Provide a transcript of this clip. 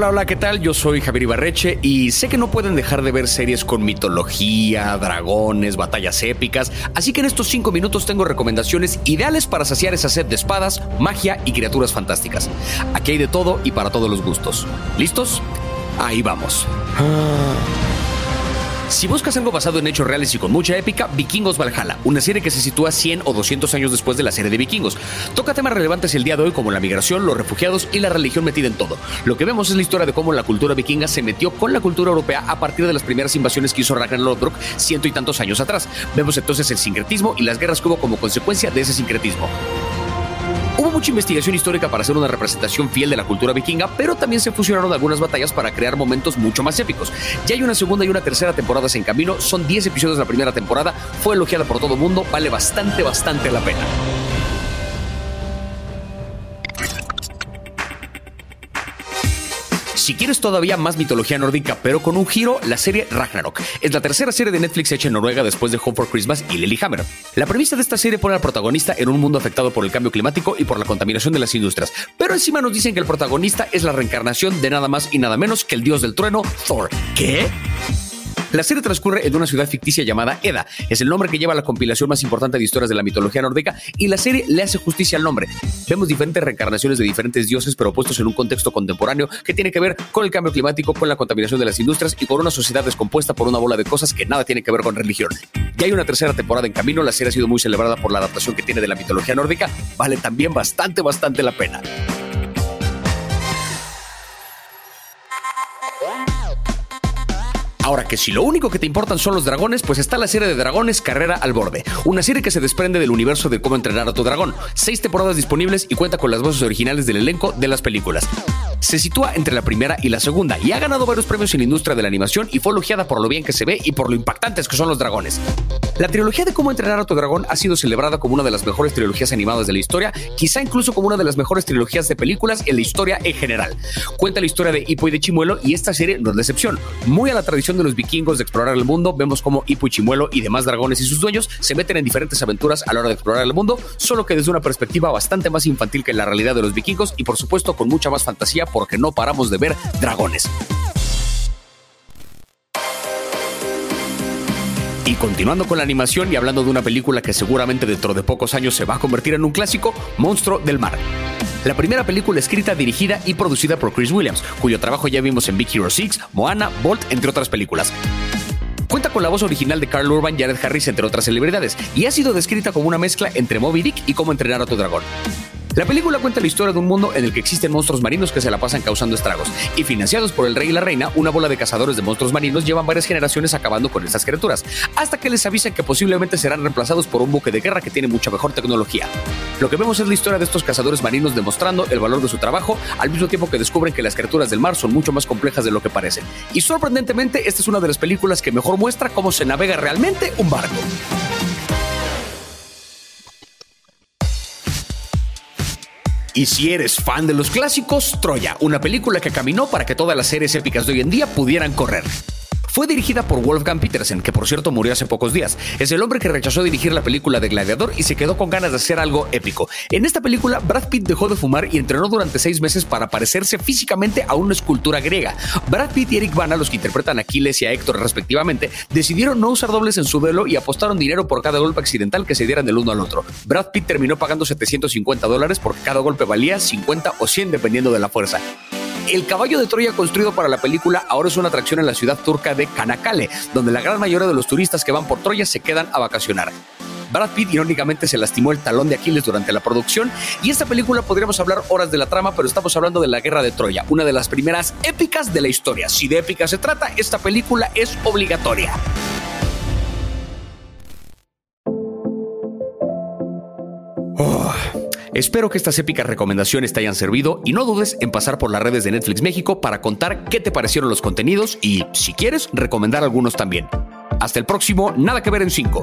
Hola, hola, ¿qué tal? Yo soy Javier Ibarreche y sé que no pueden dejar de ver series con mitología, dragones, batallas épicas, así que en estos cinco minutos tengo recomendaciones ideales para saciar esa sed de espadas, magia y criaturas fantásticas. Aquí hay de todo y para todos los gustos. ¿Listos? Ahí vamos. Si buscas algo basado en hechos reales y con mucha épica, Vikingos Valhalla, una serie que se sitúa 100 o 200 años después de la serie de Vikingos. Toca temas relevantes el día de hoy como la migración, los refugiados y la religión metida en todo. Lo que vemos es la historia de cómo la cultura vikinga se metió con la cultura europea a partir de las primeras invasiones que hizo Ragnar Lodbrok ciento y tantos años atrás. Vemos entonces el sincretismo y las guerras que hubo como consecuencia de ese sincretismo. Hubo mucha investigación histórica para hacer una representación fiel de la cultura vikinga, pero también se fusionaron algunas batallas para crear momentos mucho más épicos. Ya hay una segunda y una tercera temporadas en camino, son 10 episodios de la primera temporada, fue elogiada por todo el mundo, vale bastante, bastante la pena. Si quieres todavía más mitología nórdica, pero con un giro, la serie Ragnarok. Es la tercera serie de Netflix hecha en Noruega después de Home for Christmas y Lilyhammer. La premisa de esta serie pone al protagonista en un mundo afectado por el cambio climático y por la contaminación de las industrias. Pero encima nos dicen que el protagonista es la reencarnación de nada más y nada menos que el dios del trueno, Thor. ¿Qué? La serie transcurre en una ciudad ficticia llamada Eda. Es el nombre que lleva la compilación más importante de historias de la mitología nórdica y la serie le hace justicia al nombre. Vemos diferentes reencarnaciones de diferentes dioses, pero puestos en un contexto contemporáneo que tiene que ver con el cambio climático, con la contaminación de las industrias y con una sociedad descompuesta por una bola de cosas que nada tiene que ver con religión. Ya hay una tercera temporada en camino, la serie ha sido muy celebrada por la adaptación que tiene de la mitología nórdica, vale también bastante, bastante la pena. Ahora que si lo único que te importan son los dragones, pues está la serie de Dragones Carrera al Borde, una serie que se desprende del universo de cómo entrenar a tu dragón. Seis temporadas disponibles y cuenta con las voces originales del elenco de las películas. Se sitúa entre la primera y la segunda y ha ganado varios premios en la industria de la animación y fue elogiada por lo bien que se ve y por lo impactantes que son los dragones. La trilogía de cómo entrenar a tu dragón ha sido celebrada como una de las mejores trilogías animadas de la historia, quizá incluso como una de las mejores trilogías de películas en la historia en general. Cuenta la historia de Hippo y de Chimuelo y esta serie no es la excepción. Muy a la tradición de los vikingos de explorar el mundo, vemos cómo Hippo y Chimuelo y demás dragones y sus dueños se meten en diferentes aventuras a la hora de explorar el mundo, solo que desde una perspectiva bastante más infantil que la realidad de los vikingos y por supuesto con mucha más fantasía porque no paramos de ver dragones. Y continuando con la animación y hablando de una película que seguramente dentro de pocos años se va a convertir en un clásico, Monstruo del Mar. La primera película escrita, dirigida y producida por Chris Williams, cuyo trabajo ya vimos en Big Hero 6, Moana, Bolt, entre otras películas. Cuenta con la voz original de Carl Urban, Jared Harris, entre otras celebridades, y ha sido descrita como una mezcla entre Moby Dick y Cómo entrenar a tu dragón. La película cuenta la historia de un mundo en el que existen monstruos marinos que se la pasan causando estragos, y financiados por el rey y la reina, una bola de cazadores de monstruos marinos llevan varias generaciones acabando con estas criaturas, hasta que les avisan que posiblemente serán reemplazados por un buque de guerra que tiene mucha mejor tecnología. Lo que vemos es la historia de estos cazadores marinos demostrando el valor de su trabajo, al mismo tiempo que descubren que las criaturas del mar son mucho más complejas de lo que parecen. Y sorprendentemente, esta es una de las películas que mejor muestra cómo se navega realmente un barco. Y si eres fan de los clásicos, Troya, una película que caminó para que todas las series épicas de hoy en día pudieran correr. Fue dirigida por Wolfgang Petersen, que por cierto murió hace pocos días. Es el hombre que rechazó dirigir la película de Gladiador y se quedó con ganas de hacer algo épico. En esta película, Brad Pitt dejó de fumar y entrenó durante seis meses para parecerse físicamente a una escultura griega. Brad Pitt y Eric Bana, los que interpretan a Aquiles y a Héctor respectivamente, decidieron no usar dobles en su duelo y apostaron dinero por cada golpe accidental que se dieran del uno al otro. Brad Pitt terminó pagando 750 dólares porque cada golpe valía 50 o 100 dependiendo de la fuerza. El caballo de Troya construido para la película ahora es una atracción en la ciudad turca de Kanakale, donde la gran mayoría de los turistas que van por Troya se quedan a vacacionar. Brad Pitt irónicamente se lastimó el talón de Aquiles durante la producción y esta película podríamos hablar horas de la trama, pero estamos hablando de la guerra de Troya, una de las primeras épicas de la historia. Si de épica se trata, esta película es obligatoria. Oh. Espero que estas épicas recomendaciones te hayan servido y no dudes en pasar por las redes de Netflix México para contar qué te parecieron los contenidos y, si quieres, recomendar algunos también. Hasta el próximo, nada que ver en 5.